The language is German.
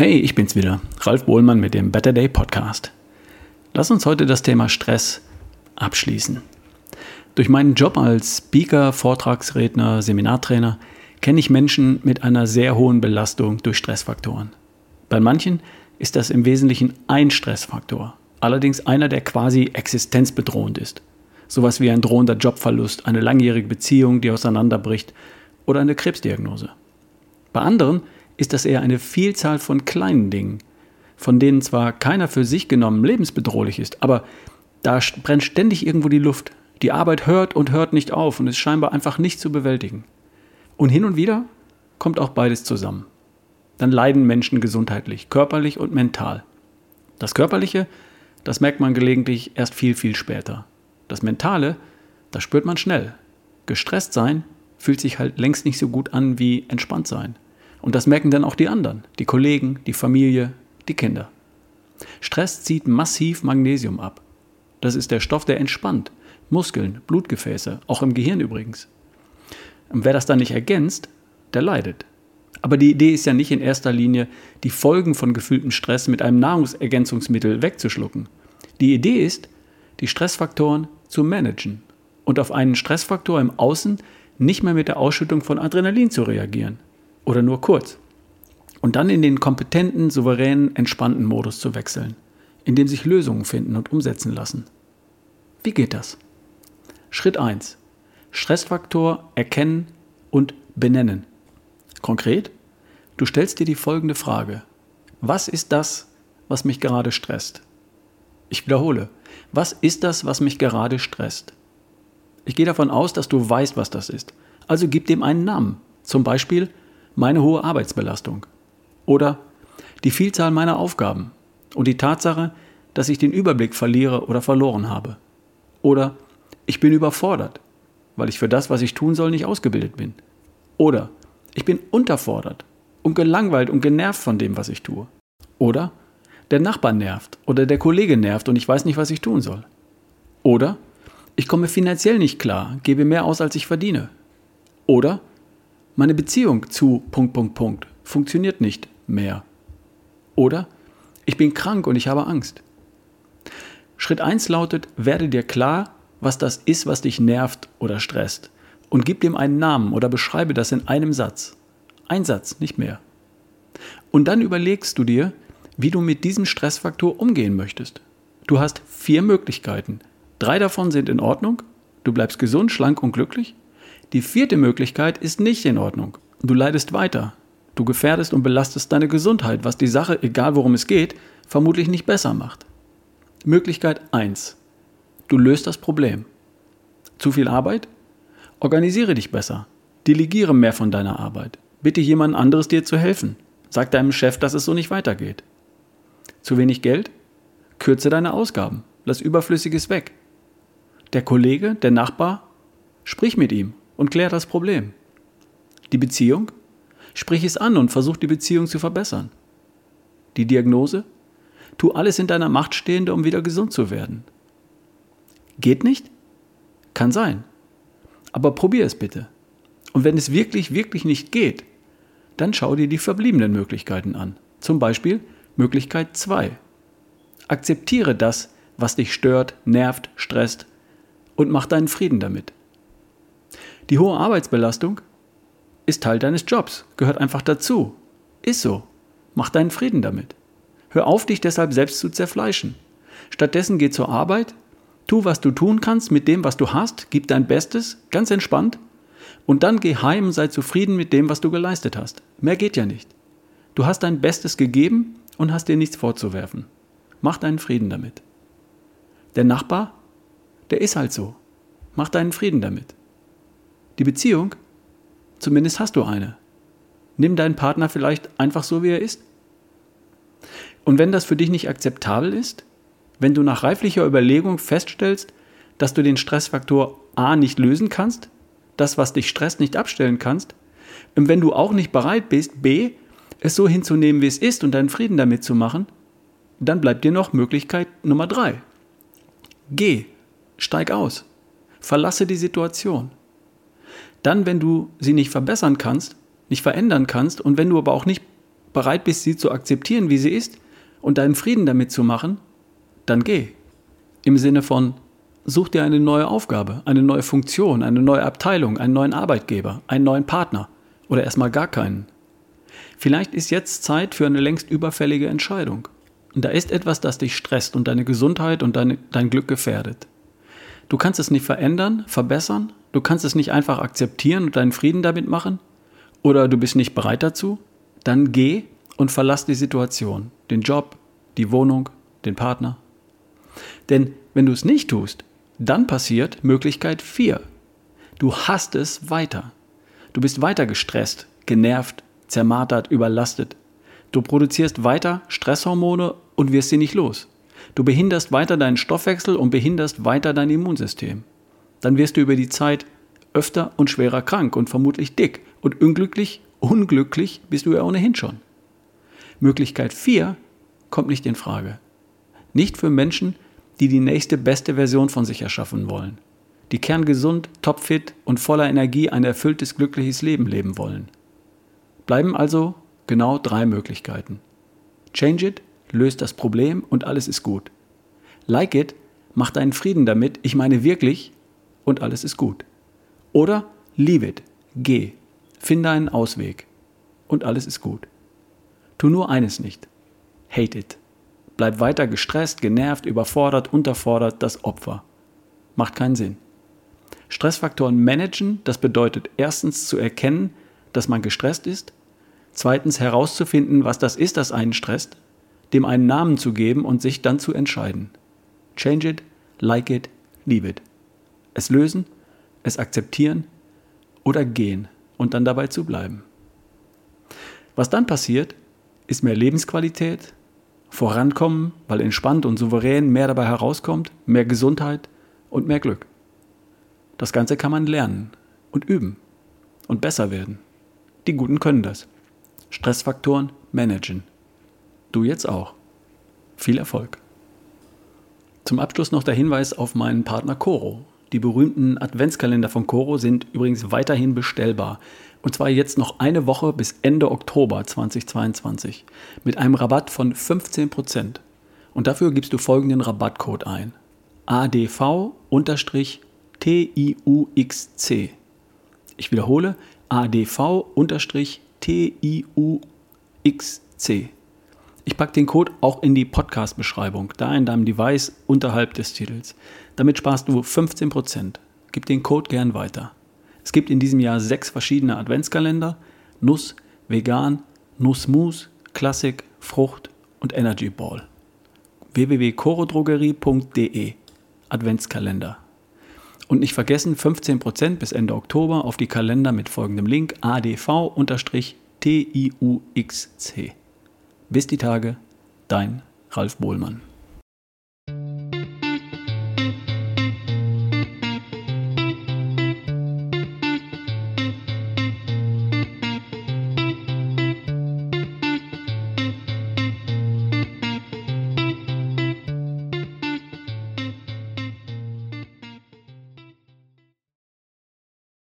Hey, ich bin's wieder, Ralf Bohlmann mit dem Better Day Podcast. Lass uns heute das Thema Stress abschließen. Durch meinen Job als Speaker, Vortragsredner, Seminartrainer kenne ich Menschen mit einer sehr hohen Belastung durch Stressfaktoren. Bei manchen ist das im Wesentlichen ein Stressfaktor, allerdings einer, der quasi existenzbedrohend ist. Sowas wie ein drohender Jobverlust, eine langjährige Beziehung, die auseinanderbricht oder eine Krebsdiagnose. Bei anderen ist das eher eine Vielzahl von kleinen Dingen, von denen zwar keiner für sich genommen lebensbedrohlich ist, aber da brennt ständig irgendwo die Luft. Die Arbeit hört und hört nicht auf und ist scheinbar einfach nicht zu bewältigen. Und hin und wieder kommt auch beides zusammen. Dann leiden Menschen gesundheitlich, körperlich und mental. Das Körperliche, das merkt man gelegentlich erst viel, viel später. Das Mentale, das spürt man schnell. Gestresst sein fühlt sich halt längst nicht so gut an wie entspannt sein. Und das merken dann auch die anderen, die Kollegen, die Familie, die Kinder. Stress zieht massiv Magnesium ab. Das ist der Stoff, der entspannt. Muskeln, Blutgefäße, auch im Gehirn übrigens. Und wer das dann nicht ergänzt, der leidet. Aber die Idee ist ja nicht in erster Linie, die Folgen von gefühltem Stress mit einem Nahrungsergänzungsmittel wegzuschlucken. Die Idee ist, die Stressfaktoren zu managen und auf einen Stressfaktor im Außen nicht mehr mit der Ausschüttung von Adrenalin zu reagieren. Oder nur kurz. Und dann in den kompetenten, souveränen, entspannten Modus zu wechseln, in dem sich Lösungen finden und umsetzen lassen. Wie geht das? Schritt 1. Stressfaktor erkennen und benennen. Konkret, du stellst dir die folgende Frage. Was ist das, was mich gerade stresst? Ich wiederhole, was ist das, was mich gerade stresst? Ich gehe davon aus, dass du weißt, was das ist. Also gib dem einen Namen. Zum Beispiel meine hohe Arbeitsbelastung. Oder die Vielzahl meiner Aufgaben und die Tatsache, dass ich den Überblick verliere oder verloren habe. Oder ich bin überfordert, weil ich für das, was ich tun soll, nicht ausgebildet bin. Oder ich bin unterfordert und gelangweilt und genervt von dem, was ich tue. Oder der Nachbar nervt oder der Kollege nervt und ich weiß nicht, was ich tun soll. Oder ich komme finanziell nicht klar, gebe mehr aus, als ich verdiene. Oder meine Beziehung zu Punkt, Punkt, Punkt funktioniert nicht mehr. Oder ich bin krank und ich habe Angst. Schritt 1 lautet, werde dir klar, was das ist, was dich nervt oder stresst. Und gib dem einen Namen oder beschreibe das in einem Satz. Ein Satz, nicht mehr. Und dann überlegst du dir, wie du mit diesem Stressfaktor umgehen möchtest. Du hast vier Möglichkeiten. Drei davon sind in Ordnung. Du bleibst gesund, schlank und glücklich. Die vierte Möglichkeit ist nicht in Ordnung. Du leidest weiter. Du gefährdest und belastest deine Gesundheit, was die Sache, egal worum es geht, vermutlich nicht besser macht. Möglichkeit 1. Du löst das Problem. Zu viel Arbeit? Organisiere dich besser. Delegiere mehr von deiner Arbeit. Bitte jemand anderes dir zu helfen. Sag deinem Chef, dass es so nicht weitergeht. Zu wenig Geld? Kürze deine Ausgaben. Lass Überflüssiges weg. Der Kollege, der Nachbar? Sprich mit ihm und klär das Problem. Die Beziehung? Sprich es an und versuch die Beziehung zu verbessern. Die Diagnose? Tu alles in deiner Macht Stehende, um wieder gesund zu werden. Geht nicht? Kann sein. Aber probier es bitte. Und wenn es wirklich, wirklich nicht geht, dann schau dir die verbliebenen Möglichkeiten an. Zum Beispiel Möglichkeit 2. Akzeptiere das, was dich stört, nervt, stresst und mach deinen Frieden damit. Die hohe Arbeitsbelastung ist Teil deines Jobs, gehört einfach dazu. Ist so. Mach deinen Frieden damit. Hör auf, dich deshalb selbst zu zerfleischen. Stattdessen geh zur Arbeit, tu, was du tun kannst mit dem, was du hast, gib dein Bestes, ganz entspannt, und dann geh heim und sei zufrieden mit dem, was du geleistet hast. Mehr geht ja nicht. Du hast dein Bestes gegeben und hast dir nichts vorzuwerfen. Mach deinen Frieden damit. Der Nachbar, der ist halt so. Mach deinen Frieden damit. Die Beziehung, zumindest hast du eine. Nimm deinen Partner vielleicht einfach so, wie er ist. Und wenn das für dich nicht akzeptabel ist, wenn du nach reiflicher Überlegung feststellst, dass du den Stressfaktor A nicht lösen kannst, das, was dich stresst, nicht abstellen kannst, und wenn du auch nicht bereit bist, B, es so hinzunehmen, wie es ist und deinen Frieden damit zu machen, dann bleibt dir noch Möglichkeit Nummer drei. Geh, steig aus, verlasse die Situation. Dann, wenn du sie nicht verbessern kannst, nicht verändern kannst und wenn du aber auch nicht bereit bist, sie zu akzeptieren, wie sie ist und deinen Frieden damit zu machen, dann geh. Im Sinne von, such dir eine neue Aufgabe, eine neue Funktion, eine neue Abteilung, einen neuen Arbeitgeber, einen neuen Partner oder erstmal gar keinen. Vielleicht ist jetzt Zeit für eine längst überfällige Entscheidung. Und da ist etwas, das dich stresst und deine Gesundheit und deine, dein Glück gefährdet. Du kannst es nicht verändern, verbessern, du kannst es nicht einfach akzeptieren und deinen Frieden damit machen, oder du bist nicht bereit dazu, dann geh und verlass die Situation, den Job, die Wohnung, den Partner. Denn wenn du es nicht tust, dann passiert Möglichkeit 4. Du hast es weiter. Du bist weiter gestresst, genervt, zermartert, überlastet. Du produzierst weiter Stresshormone und wirst sie nicht los. Du behinderst weiter deinen Stoffwechsel und behinderst weiter dein Immunsystem. Dann wirst du über die Zeit öfter und schwerer krank und vermutlich dick und unglücklich, unglücklich bist du ja ohnehin schon. Möglichkeit 4 kommt nicht in Frage. Nicht für Menschen, die die nächste beste Version von sich erschaffen wollen, die kerngesund, topfit und voller Energie ein erfülltes, glückliches Leben leben wollen. Bleiben also genau drei Möglichkeiten. Change it, löst das Problem und alles ist gut. Like it, mach deinen Frieden damit, ich meine wirklich und alles ist gut. Oder leave it, geh, finde einen Ausweg und alles ist gut. Tu nur eines nicht, hate it. Bleib weiter gestresst, genervt, überfordert, unterfordert, das Opfer. Macht keinen Sinn. Stressfaktoren managen, das bedeutet erstens zu erkennen, dass man gestresst ist, zweitens herauszufinden, was das ist, das einen stresst, dem einen Namen zu geben und sich dann zu entscheiden. Change it, like it, leave it. Es lösen, es akzeptieren oder gehen und dann dabei zu bleiben. Was dann passiert, ist mehr Lebensqualität, Vorankommen, weil entspannt und souverän mehr dabei herauskommt, mehr Gesundheit und mehr Glück. Das Ganze kann man lernen und üben und besser werden. Die Guten können das. Stressfaktoren managen. Du jetzt auch. Viel Erfolg. Zum Abschluss noch der Hinweis auf meinen Partner Coro. Die berühmten Adventskalender von Coro sind übrigens weiterhin bestellbar. Und zwar jetzt noch eine Woche bis Ende Oktober 2022 mit einem Rabatt von 15%. Und dafür gibst du folgenden Rabattcode ein. ADV-TIUXC. Ich wiederhole, ADV-TIUXC. Ich packe den Code auch in die Podcast-Beschreibung, da in deinem Device unterhalb des Titels. Damit sparst du 15%. Gib den Code gern weiter. Es gibt in diesem Jahr sechs verschiedene Adventskalender: Nuss, Vegan, Nussmus, Klassik, Frucht und Energy Ball. www.chorodrogerie.de Adventskalender. Und nicht vergessen 15% bis Ende Oktober auf die Kalender mit folgendem Link adv-tiuxc. Bis die Tage, dein Ralf Bohlmann.